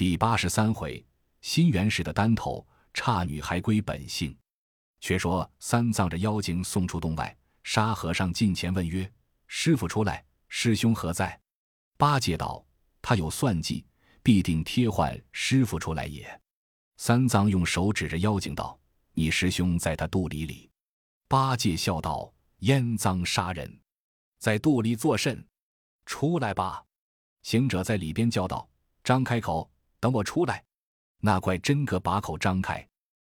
第八十三回，新元氏的单头差女还归本性。却说三藏着妖精送出洞外，沙和尚近前问曰：“师傅出来，师兄何在？”八戒道：“他有算计，必定贴唤师傅出来也。”三藏用手指着妖精道：“你师兄在他肚里里。”八戒笑道：“燕脏杀人，在肚里作甚？出来吧！”行者在里边叫道：“张开口。”等我出来，那怪真个把口张开，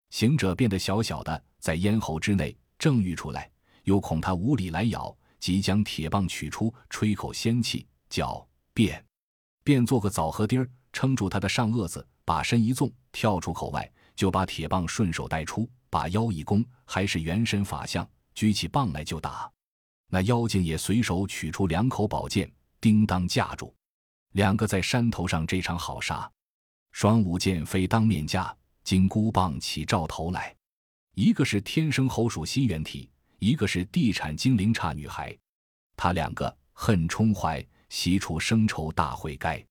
行者变得小小的，在咽喉之内，正欲出来，又恐他无理来咬，即将铁棒取出，吹口仙气，叫变，变做个枣核钉儿，撑住他的上颚子，把身一纵，跳出口外，就把铁棒顺手带出，把腰一弓，还是原身法相，举起棒来就打。那妖精也随手取出两口宝剑，叮当架住，两个在山头上这场好杀。双舞剑飞当面架，金箍棒起照头来。一个是天生猴属心猿体，一个是地产精灵差女孩。他两个恨冲怀，喜处生仇大会该。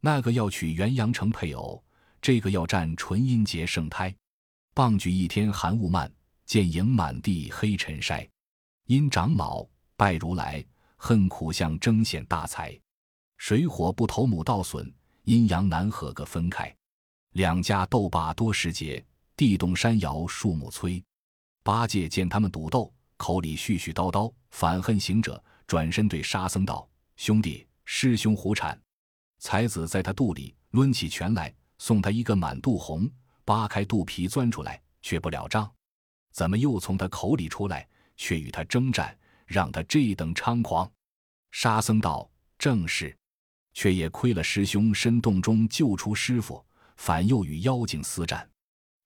那个要娶元阳城配偶，这个要占纯阴节圣胎。棒举一天寒雾漫，剑影满地黑尘筛。因长老拜如来，恨苦相争显大才。水火不投母道损。阴阳难合个分开，两家斗罢多时节，地动山摇树木摧。八戒见他们赌斗，口里絮絮叨叨，反恨行者，转身对沙僧道：“兄弟，师兄胡缠。”才子在他肚里抡起拳来，送他一个满肚红，扒开肚皮钻出来，却不了账。怎么又从他口里出来，却与他征战，让他这等猖狂？沙僧道：“正是。”却也亏了师兄深洞中救出师傅，反又与妖精厮战。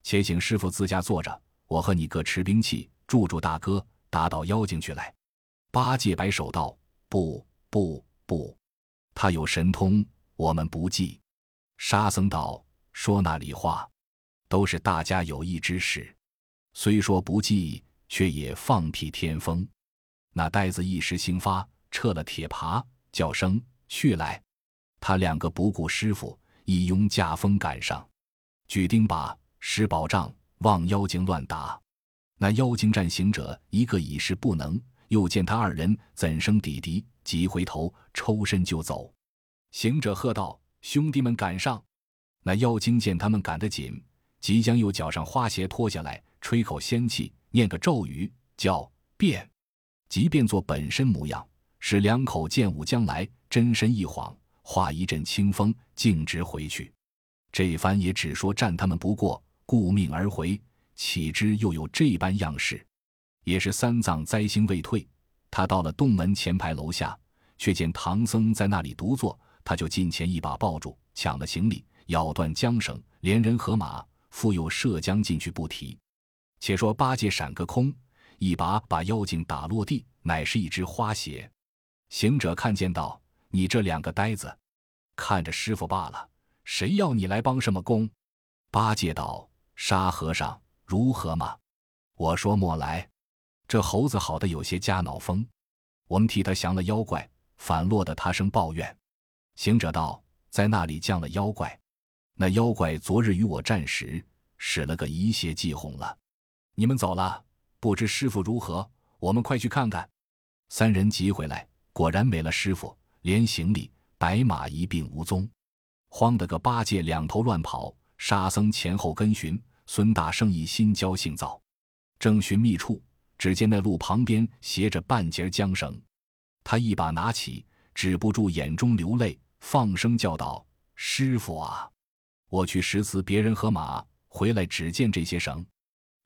且请师傅自家坐着，我和你各持兵器，助助大哥，打倒妖精去来。八戒摆手道：“不不不，他有神通，我们不济。”沙僧道：“说那里话，都是大家有意之事，虽说不济，却也放屁天风。”那呆子一时兴发，撤了铁耙，叫声去来。他两个不顾师傅，一拥驾风赶上，举钉耙，使宝杖，望妖精乱打。那妖精战行者一个已是不能，又见他二人怎生抵敌？急回头抽身就走。行者喝道：“兄弟们赶上！”那妖精见他们赶得紧，即将又脚上花鞋脱下来，吹口仙气，念个咒语，叫变，即便作本身模样，使两口剑舞将来，真身一晃。化一阵清风，径直回去。这番也只说战他们不过，顾命而回。岂知又有这般样式？也是三藏灾星未退，他到了洞门前排楼下，却见唐僧在那里独坐，他就近前一把抱住，抢了行李，咬断缰绳，连人和马，复又射将进去不提。且说八戒闪个空，一把把妖精打落地，乃是一只花鞋。行者看见道。你这两个呆子，看着师傅罢了，谁要你来帮什么工？八戒道：“沙和尚如何嘛？”我说：“莫来。”这猴子好的有些加脑风，我们替他降了妖怪，反落得他生抱怨。行者道：“在那里降了妖怪？那妖怪昨日与我战时，使了个一泻计哄了。你们走了，不知师傅如何？我们快去看看。”三人急回来，果然没了师傅。连行李、白马一并无踪，慌得个八戒两头乱跑，沙僧前后跟寻，孙大圣一心焦性躁，正寻觅处，只见那路旁边斜着半截缰绳，他一把拿起，止不住眼中流泪，放声叫道：“师傅啊，我去识辞别人和马，回来只见这些绳，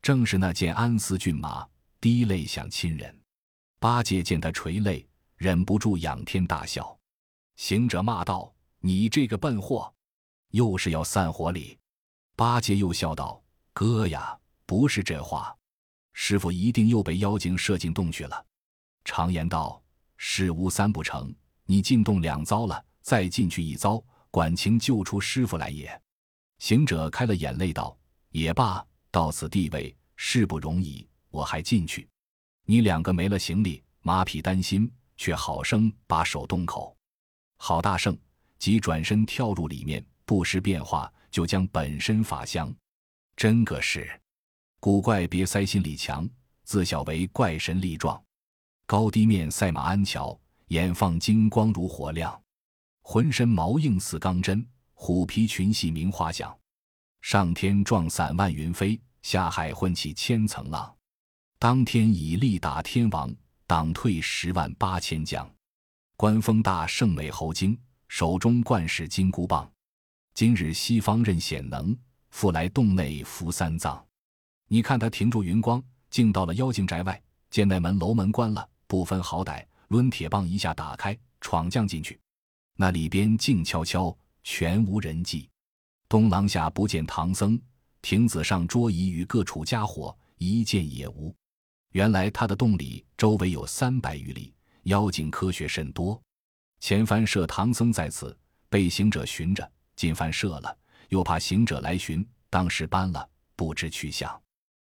正是那件安思骏马，滴泪想亲人。”八戒见他垂泪。忍不住仰天大笑，行者骂道：“你这个笨货，又是要散伙礼？”八戒又笑道：“哥呀，不是这话，师傅一定又被妖精射进洞去了。常言道，事无三不成，你进洞两遭了，再进去一遭，管情救出师傅来也。”行者开了眼泪道：“也罢，到此地位，事不容易，我还进去。你两个没了行李，马匹担心。”却好生把手洞口，郝大圣即转身跳入里面，不时变化，就将本身法相。真个是古怪，别塞心里强，自小为怪神力壮，高低面赛马鞍桥，眼放金光如火亮，浑身毛硬似钢针，虎皮裙系鸣花响。上天撞散万云飞，下海混起千层浪。当天以力打天王，挡退十万八千将。官封大圣美猴精，手中冠是金箍棒。今日西方任显能，复来洞内扶三藏。你看他停住云光，竟到了妖精宅外，见那门楼门关了，不分好歹，抡铁棒一下打开，闯将进去。那里边静悄悄，全无人迹。东廊下不见唐僧，亭子上桌椅与各处家伙一件也无。原来他的洞里周围有三百余里，妖精科学甚多。前番设唐僧在此，被行者寻着。进犯射了，又怕行者来寻，当时搬了，不知去向。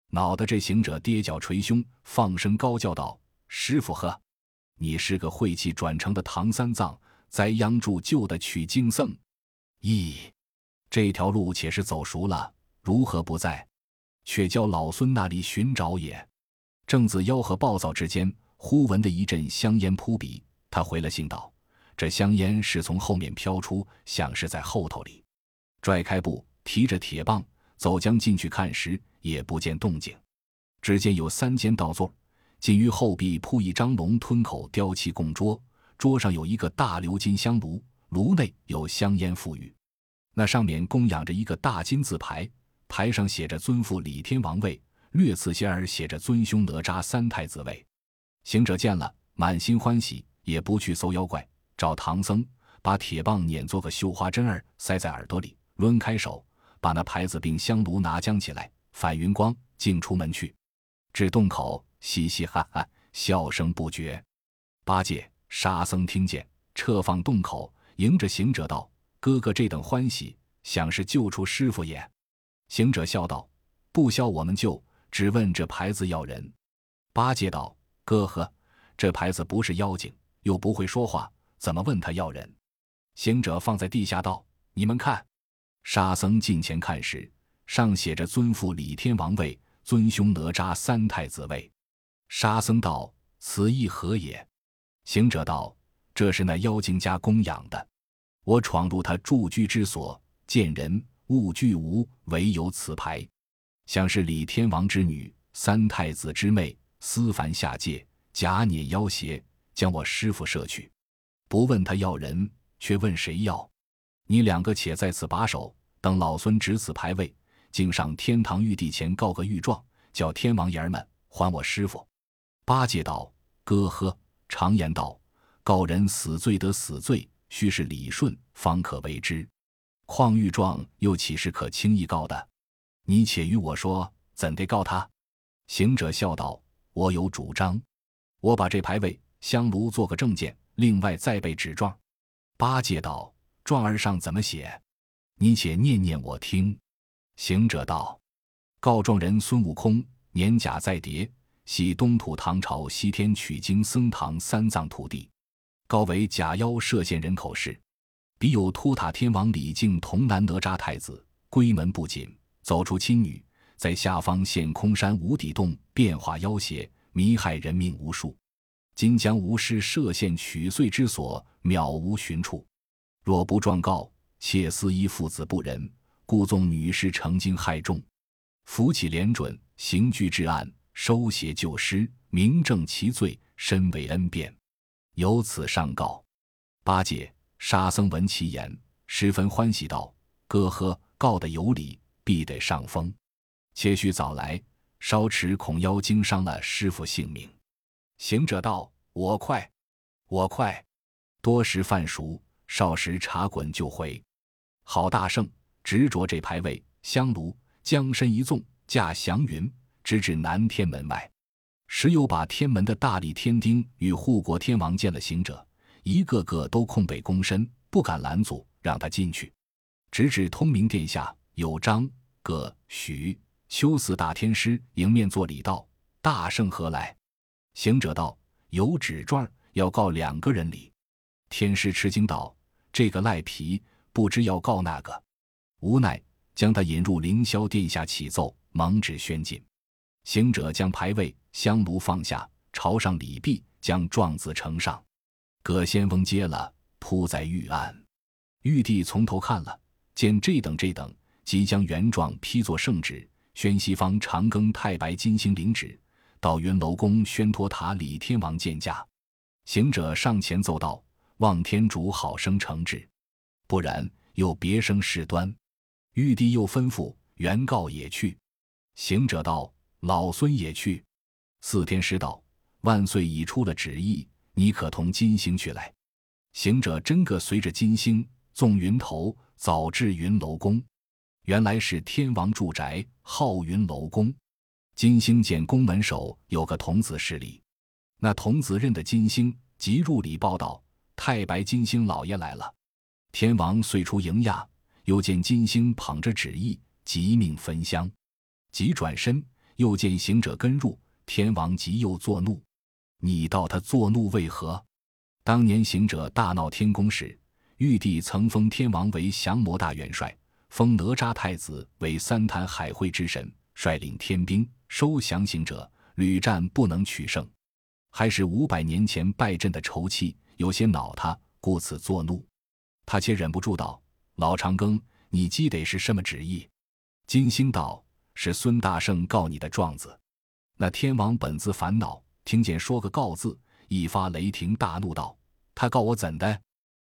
恼得这行者跌脚捶胸，放声高叫道：“师傅呵，你是个晦气转成的唐三藏，栽秧助救的取经僧。咦，这条路且是走熟了，如何不在？却叫老孙那里寻找也。”正自吆喝暴躁之间，忽闻得一阵香烟扑鼻，他回了信道。这香烟是从后面飘出，像是在后头里。拽开布，提着铁棒走将进去看时，也不见动静。只见有三间倒座，仅于后壁铺一张龙吞口雕漆供桌，桌上有一个大鎏金香炉，炉内有香烟馥郁。那上面供养着一个大金字牌，牌上写着“尊父李天王位”，略次些儿写着“尊兄哪吒三太子位”。行者见了，满心欢喜，也不去搜妖怪。找唐僧，把铁棒碾做个绣花针儿，塞在耳朵里，抡开手，把那牌子并香炉拿将起来，反云光，竟出门去。至洞口，嘻嘻哈哈，笑声不绝。八戒、沙僧听见，撤放洞口，迎着行者道：“哥哥这等欢喜，想是救出师傅也。”行者笑道：“不消我们救，只问这牌子要人。”八戒道：“哥呵，这牌子不是妖精，又不会说话。”怎么问他要人？行者放在地下道：“你们看。”沙僧近前看时，上写着“尊父李天王位，尊兄哪吒三太子位。”沙僧道：“此意何也？”行者道：“这是那妖精家供养的。我闯入他住居之所，见人物俱无，唯有此牌，想是李天王之女，三太子之妹，思凡下界，假碾妖邪，将我师傅摄去。”不问他要人，却问谁要？你两个且在此把守，等老孙执此牌位，竟上天堂玉帝前告个御状，叫天王爷儿们还我师傅。八戒道：“哥呵，常言道，告人死罪得死罪，须是理顺方可为之。况御状又岂是可轻易告的？你且与我说，怎得告他？”行者笑道：“我有主张，我把这牌位香炉做个证件。”另外再备纸状，八戒道：“状儿上怎么写？你且念念我听。”行者道：“告状人孙悟空，年甲在叠，系东土唐朝西天取经僧唐三藏徒弟，高为假妖涉县人口事。彼有托塔天王李靖童男哪吒太子，归门不紧，走出亲女，在下方现空山无底洞，变化妖邪，迷害人命无数。”今将无师设陷取罪之所，渺无寻处。若不状告，妾思依父子不仁，故纵女尸成精害众。扶起连准，刑具治案，收邪救师，明正其罪，身为恩变。由此上告。八戒、沙僧闻其言，十分欢喜道：“哥呵，告得有理，必得上风。且须早来，烧迟恐妖精伤了师傅性命。”行者道：“我快，我快，多时饭熟，少时茶滚就回。好大圣，执着这牌位香炉，将身一纵，驾祥云，直至南天门外。时有把天门的大力天丁与护国天王见了行者，一个个都空背躬身，不敢拦阻，让他进去。直至通明殿下，有张、葛、许、秋四大天师迎面作礼道：‘大圣何来？’”行者道：“有纸状，要告两个人理。”天师吃惊道：“这个赖皮，不知要告那个。”无奈将他引入凌霄殿下启奏，蒙旨宣禁。行者将牌位、香炉放下，朝上礼毕，将状子呈上。葛仙翁接了，铺在玉案。玉帝从头看了，见这等这等，即将原状批作圣旨，宣西方长庚太白金星领旨，到云楼宫宣托塔李天王见驾。行者上前奏道：“望天主好生惩治，不然又别生事端。”玉帝又吩咐原告也去。行者道：“老孙也去。”四天师道：“万岁已出了旨意，你可同金星去来。”行者真个随着金星。纵云头早至云楼宫，原来是天王住宅，号云楼宫。金星见宫门首有个童子侍礼，那童子认得金星，即入礼报道：“太白金星老爷来了。”天王遂出迎迓，又见金星捧着旨意，即命焚香。即转身，又见行者跟入，天王即又作怒：“你道他作怒为何？当年行者大闹天宫时。”玉帝曾封天王为降魔大元帅，封哪吒太子为三坛海会之神，率领天兵收降行者，屡战不能取胜，还是五百年前败阵的仇气，有些恼他，故此作怒。他且忍不住道：“老长庚，你积得是什么旨意？”金星道：“是孙大圣告你的状子。”那天王本自烦恼，听见说个告字，一发雷霆，大怒道：“他告我怎的？”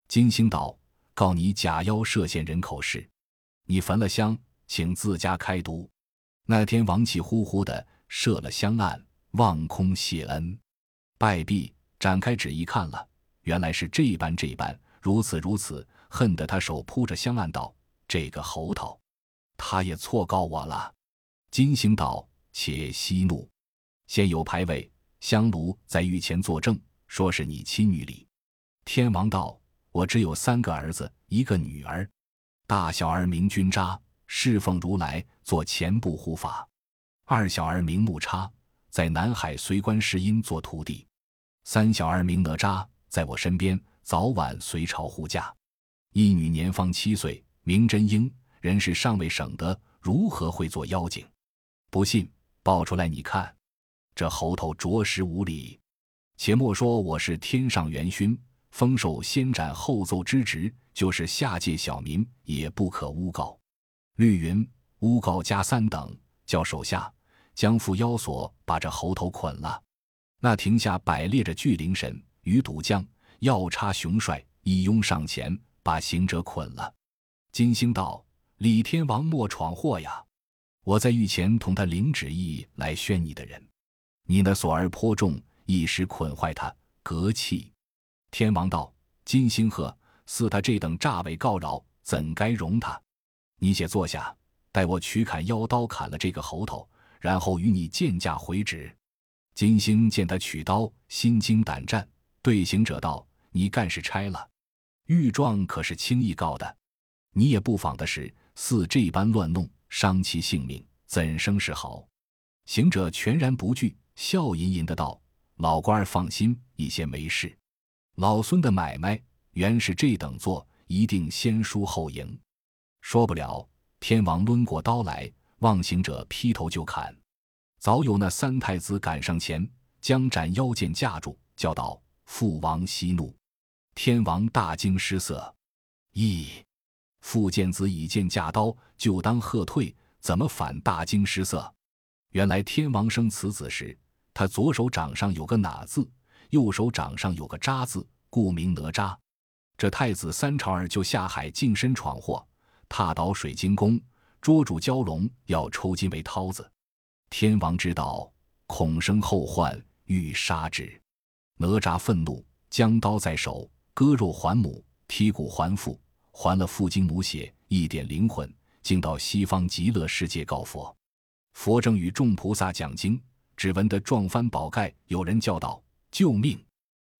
金星道：“告你假妖设陷人口事，你焚了香，请自家开读。”那天王气呼呼的设了香案，望空谢恩，拜毕，展开纸一看了，原来是这般这般，如此如此，恨得他手扑着香案道：“这个猴头，他也错告我了。”金星道：“且息怒，先有牌位、香炉在御前作证，说是你亲女礼。”天王道。我只有三个儿子，一个女儿，大小儿名君扎，侍奉如来做前部护法；二小儿名木叉，在南海随观世音做徒弟；三小儿名哪吒，在我身边早晚随朝护驾。一女年方七岁，名真英，人是尚未省得，如何会做妖精？不信，报出来你看。这猴头着实无礼。且莫说我是天上元勋。封授先斩后奏之职，就是下界小民也不可诬告。律云：诬告加三等，叫手下将缚妖索把这猴头捆了。那亭下摆列着巨灵神、鱼赌将、药叉雄帅，一拥上前把行者捆了。金星道：“李天王莫闯祸呀！我在御前同他领旨意来宣你的人，你那锁儿颇重，一时捆坏他，隔气。”天王道：“金星鹤，似他这等诈伪告扰，怎该容他？你且坐下，待我取砍妖刀，砍了这个猴头，然后与你见驾回旨。”金星见他取刀，心惊胆战，对行者道：“你干事差了，御状可是轻易告的？你也不妨的是，似这般乱弄，伤其性命，怎生是好？”行者全然不惧，笑吟吟的道：“老官儿放心，一些没事。”老孙的买卖原是这等做，一定先输后赢。说不了，天王抡过刀来，望行者劈头就砍。早有那三太子赶上前，将斩妖剑架住，叫道：“父王息怒！”天王大惊失色，咦，父见子以剑架刀，就当喝退，怎么反大惊失色？原来天王生此子时，他左手掌上有个哪字。右手掌上有个扎字，故名哪吒。这太子三朝儿就下海净身闯祸，踏倒水晶宫，捉住蛟龙，要抽筋为涛子。天王知道，恐生后患，欲杀之。哪吒愤怒，将刀在手，割肉还母，剔骨还父，还了父精母血，一点灵魂，竟到西方极乐世界告佛。佛正与众菩萨讲经，只闻得撞翻宝盖，有人叫道。救命！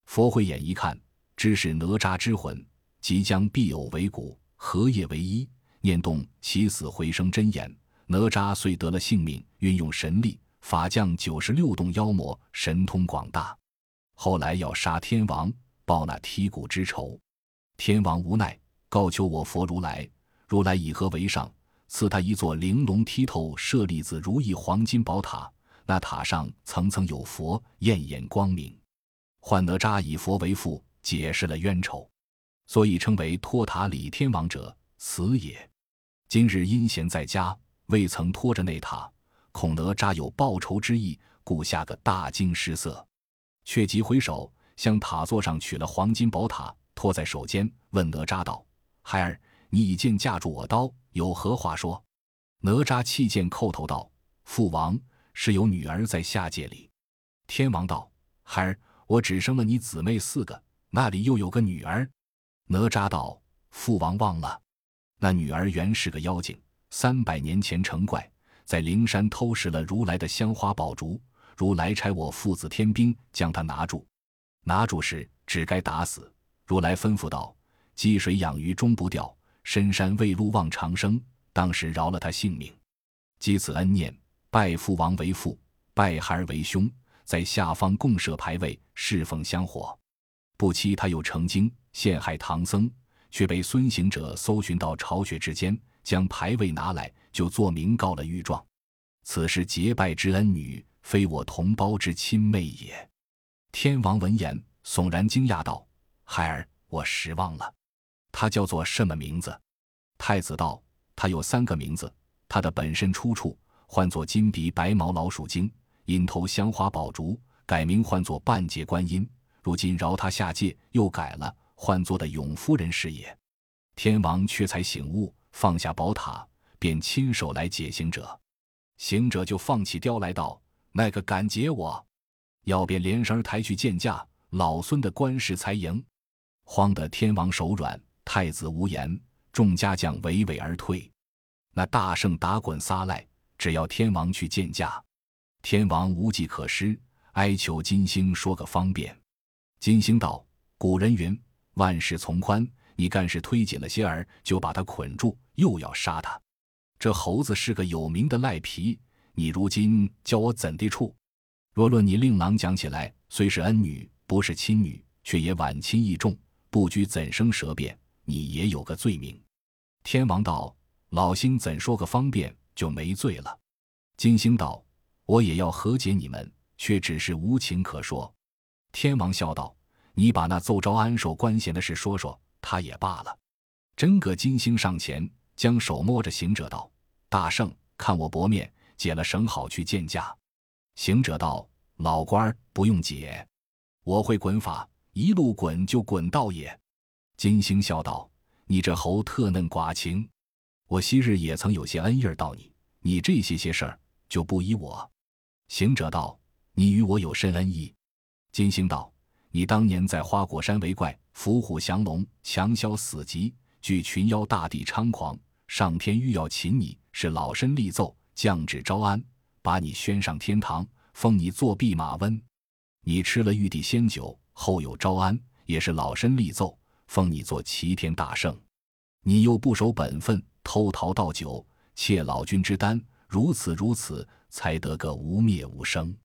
佛慧眼一看，知是哪吒之魂，即将必偶为骨，合业为一，念动起死回生真言，哪吒遂得了性命。运用神力，法降九十六洞妖魔，神通广大。后来要杀天王，报那剔骨之仇。天王无奈，告求我佛如来，如来以何为上？赐他一座玲珑剔透、舍利子如意黄金宝塔，那塔上层层有佛，艳艳光明。幻哪吒以佛为父，解释了冤仇，所以称为托塔李天王者，此也。今日阴闲在家，未曾托着那塔，恐哪吒有报仇之意，故下个大惊失色，却急回首向塔座上取了黄金宝塔，托在手间，问哪吒道：“孩儿。”你以剑架住我刀，有何话说？哪吒弃剑叩头道：“父王是有女儿在下界里。”天王道：“孩儿，我只生了你姊妹四个，那里又有个女儿？”哪吒道：“父王忘了，那女儿原是个妖精，三百年前成怪，在灵山偷食了如来的香花宝烛，如来差我父子天兵将她拿住。拿住时只该打死。如来吩咐道：‘积水养鱼终不掉。’”深山未路望长生，当时饶了他性命，积此恩念，拜父王为父，拜孩儿为兄，在下方共设牌位，侍奉香火。不期他又成精，陷害唐僧，却被孙行者搜寻到巢穴之间，将牌位拿来，就作名告了御状。此事结拜之恩女，非我同胞之亲妹也。天王闻言，悚然惊讶道：“孩儿，我失望了。”他叫做什么名字？太子道：“他有三个名字。他的本身出处唤作金鼻白毛老鼠精，因偷香花宝烛，改名唤作半截观音。如今饶他下界，又改了，唤作的永夫人是也。”天王却才醒悟，放下宝塔，便亲手来解行者。行者就放起雕来道：“那个敢解我，要便连声抬去见驾。老孙的官事才赢。”慌得天王手软。太子无言，众家将娓娓而退。那大圣打滚撒赖，只要天王去见驾。天王无计可施，哀求金星说个方便。金星道：“古人云，万事从宽。你干事推紧了些儿，就把他捆住，又要杀他。这猴子是个有名的赖皮，你如今叫我怎地处？若论你令郎讲起来，虽是恩女，不是亲女，却也晚亲义重，不拘怎生舌辩。”你也有个罪名，天王道：“老星怎说个方便就没罪了？”金星道：“我也要和解你们，却只是无情可说。”天王笑道：“你把那奏招安寿官衔的事说说，他也罢了。”真个金星上前，将手摸着行者道：“大圣，看我薄面，解了绳好去见驾。”行者道：“老官儿不用解，我会滚法，一路滚就滚到也。”金星笑道：“你这猴特嫩寡情，我昔日也曾有些恩义儿到你，你这些些事儿就不依我。”行者道：“你与我有甚恩义？”金星道：“你当年在花果山为怪，伏虎降龙，强消死疾，惧群妖大帝猖狂，上天欲要擒你，是老身力奏，降旨招安，把你宣上天堂，封你做弼马温。你吃了玉帝仙酒，后有招安，也是老身力奏。”封你做齐天大圣，你又不守本分，偷桃倒酒，窃老君之丹，如此如此，才得个无灭无生。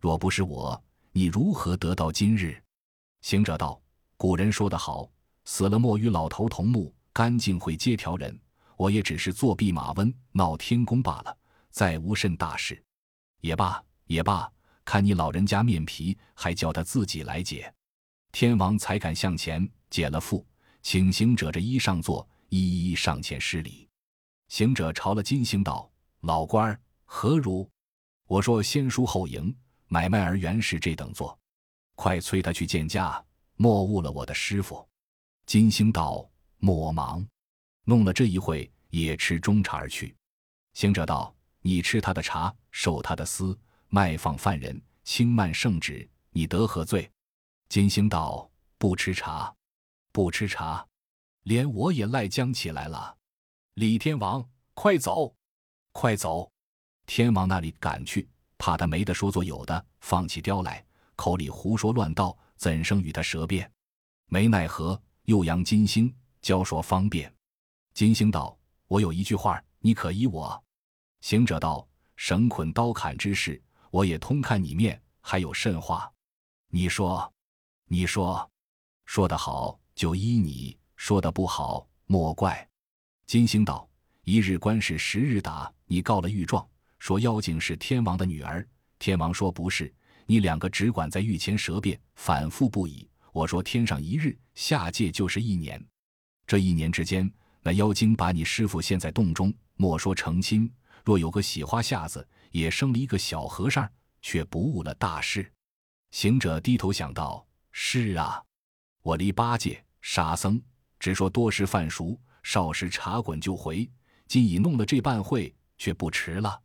若不是我，你如何得到今日？行者道：“古人说得好，死了莫与老头同墓，干净会接条人。我也只是作弊马温，闹天宫罢了，再无甚大事。也罢，也罢，看你老人家面皮，还叫他自己来解。”天王才敢向前。解了缚，请行者这衣上座，一一上前施礼。行者朝了金星道：“老官儿何如？我说先输后赢，买卖儿原是这等做，快催他去见驾，莫误了我的师傅。”金星道：“莫忙，弄了这一会，也吃中茶而去。”行者道：“你吃他的茶，受他的私，卖放犯人，轻慢圣旨，你得何罪？”金星道：“不吃茶。”不吃茶，连我也赖僵起来了。李天王，快走，快走！天王那里赶去，怕他没得说做有的，放起雕来，口里胡说乱道，怎生与他舌辩？没奈何，又扬金星教说方便。金星道：“我有一句话，你可依我？”行者道：“绳捆刀砍之事，我也通看你面，还有甚话？你说，你说，说得好。”就依你说的不好，莫怪。金星道：“一日官司十日打，你告了御状，说妖精是天王的女儿。天王说不是，你两个只管在御前舌辩，反复不已。我说天上一日，下界就是一年。这一年之间，那妖精把你师傅陷在洞中，莫说成亲，若有个喜花下子，也生了一个小和尚，却不误了大事。”行者低头想到：“是啊，我离八戒、沙僧，只说多时饭熟，少时茶滚就回。今已弄了这半会，却不迟了。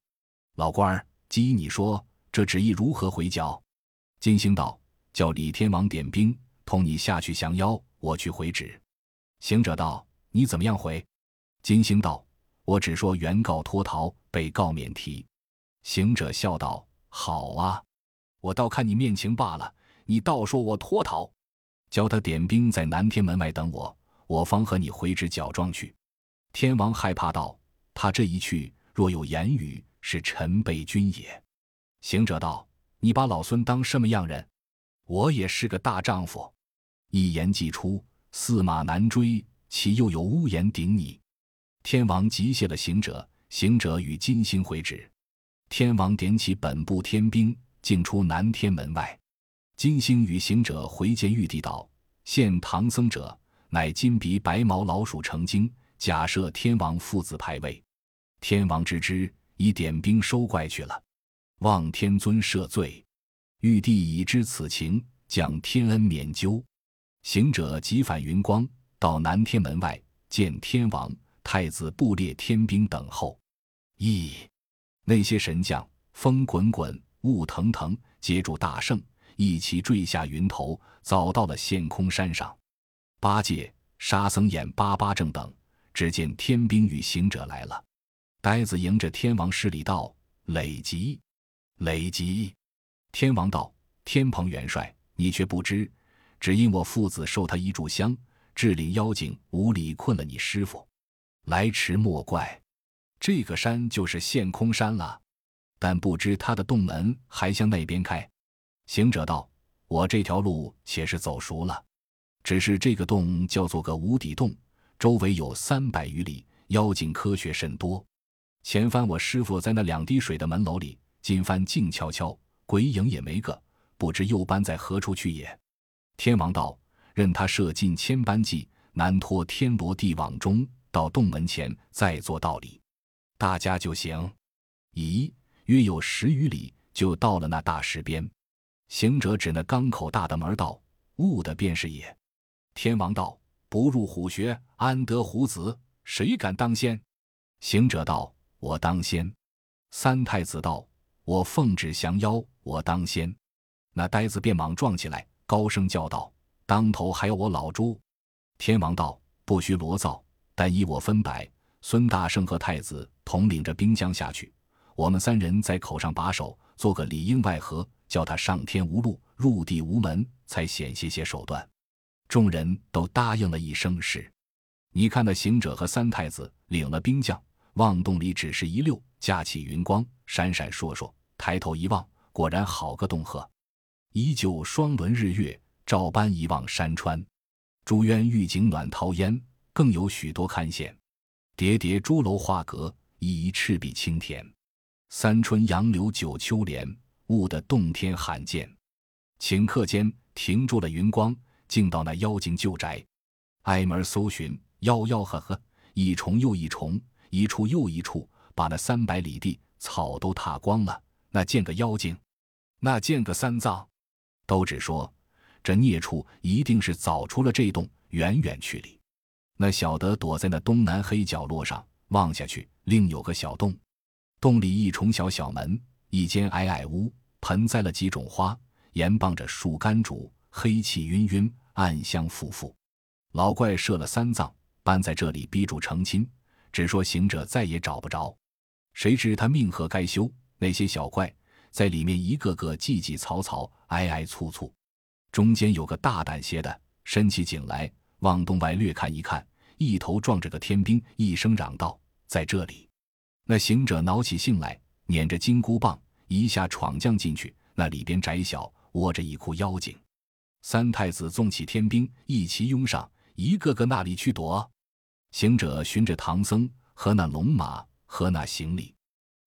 老官儿，依你说，这旨意如何回教？”金星道：“叫李天王点兵，同你下去降妖，我去回旨。”行者道：“你怎么样回？”金星道：“我只说原告脱逃，被告免提。”行者笑道：“好啊。”我倒看你面情罢了，你倒说我脱逃，叫他点兵在南天门外等我，我方和你回旨缴状去。天王害怕道：“他这一去，若有言语，是臣辈君也。”行者道：“你把老孙当什么样人？我也是个大丈夫，一言既出，驷马难追，岂又有屋檐顶你？”天王急谢了行者，行者与金星回旨，天王点起本部天兵。竟出南天门外，金星与行者回见玉帝道：“现唐僧者，乃金鼻白毛老鼠成精，假设天王父子牌位。天王知之，已点兵收怪去了。望天尊赦罪。玉帝已知此情，将天恩免究。行者即返云光，到南天门外见天王、太子布列天兵等候。咦，那些神将风滚滚。雾腾腾，接住大圣，一起坠下云头，早到了陷空山上。八戒、沙僧眼巴巴正等，只见天兵与行者来了。呆子迎着天王施礼道：“累吉，累吉。”天王道：“天蓬元帅，你却不知，只因我父子受他一炷香，智领妖精无礼困了你师傅，来迟莫怪。这个山就是陷空山了。”但不知他的洞门还向那边开。行者道：“我这条路且是走熟了，只是这个洞叫做个无底洞，周围有三百余里，妖精科学甚多。前番我师傅在那两滴水的门楼里，今番静悄悄，鬼影也没个，不知又搬在何处去也。”天王道：“任他设尽千般计，难脱天罗地网中。到洞门前再做道理，大家就行。”咦？约有十余里，就到了那大石边。行者指那缸口大的门道：“悟的便是也。”天王道：“不入虎穴，安得虎子？谁敢当先？”行者道：“我当先。”三太子道：“我奉旨降妖，我当先。”那呆子便忙撞起来，高声叫道：“当头还有我老朱！”天王道：“不须罗造，但依我分白，孙大圣和太子统领着兵将下去。”我们三人在口上把守，做个里应外合，叫他上天无路，入地无门，才险些些手段。众人都答应了一声是。你看那行者和三太子领了兵将，望洞里只是一溜，架起云光，闪闪烁烁。抬头一望，果然好个洞壑，依旧双轮日月，照般一望山川。朱渊玉井暖桃烟，更有许多堪羡，叠叠朱楼画阁，一一赤壁青田。三春杨柳九秋莲，悟得洞天罕见。顷刻间停住了云光，竟到那妖精旧宅，挨门搜寻，吆吆喝喝，一重又一重，一处又一处，把那三百里地草都踏光了。那见个妖精，那见个三藏，都只说这孽畜一定是早出了这洞，远远去里。那小德躲在那东南黑角落上，望下去，另有个小洞。洞里一重小小门，一间矮矮屋，盆栽了几种花，沿傍着树干竹，黑气晕晕，暗香馥馥。老怪设了三藏，搬在这里逼住成亲，只说行者再也找不着。谁知他命何该休？那些小怪在里面一个个叽叽嘈嘈，挨挨簇簇。中间有个大胆些的，伸起颈来，往洞外略看一看，一头撞着个天兵，一声嚷道：“在这里！”那行者恼起性来，捻着金箍棒，一下闯将进去。那里边窄小，窝着一窟妖精。三太子纵起天兵，一齐拥上，一个个那里去躲。行者寻着唐僧和那龙马和那行李，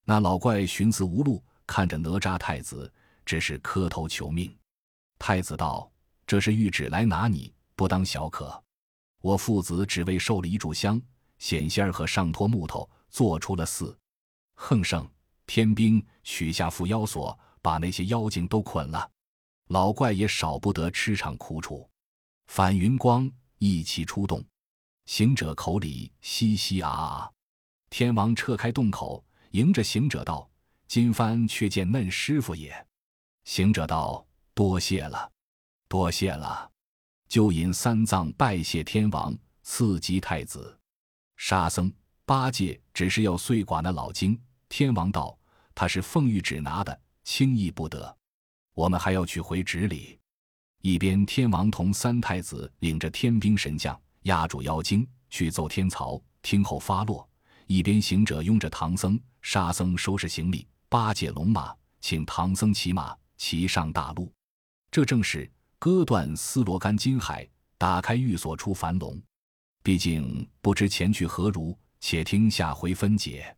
那老怪寻思无路，看着哪吒太子，只是磕头求命。太子道：“这是谕旨来拿你，不当小可。我父子只为受了一炷香，险仙儿和上托木头做出了寺。横圣天兵取下缚妖索，把那些妖精都捆了。老怪也少不得吃场苦楚。反云光一齐出动。”行者口里嘻嘻啊啊，天王撤开洞口，迎着行者道：“今番却见嫩师傅也。”行者道：“多谢了，多谢了。”就引三藏拜谢天王，赐吉太子。沙僧、八戒只是要碎剐那老精。天王道：“他是奉谕旨拿的，轻易不得。我们还要去回旨里。”一边天王同三太子领着天兵神将。压住妖精去奏天曹，听候发落。一边行者拥着唐僧、沙僧收拾行李，八戒龙马请唐僧骑马骑上大路。这正是割断丝罗干金海，打开玉锁出樊笼。毕竟不知前去何如，且听下回分解。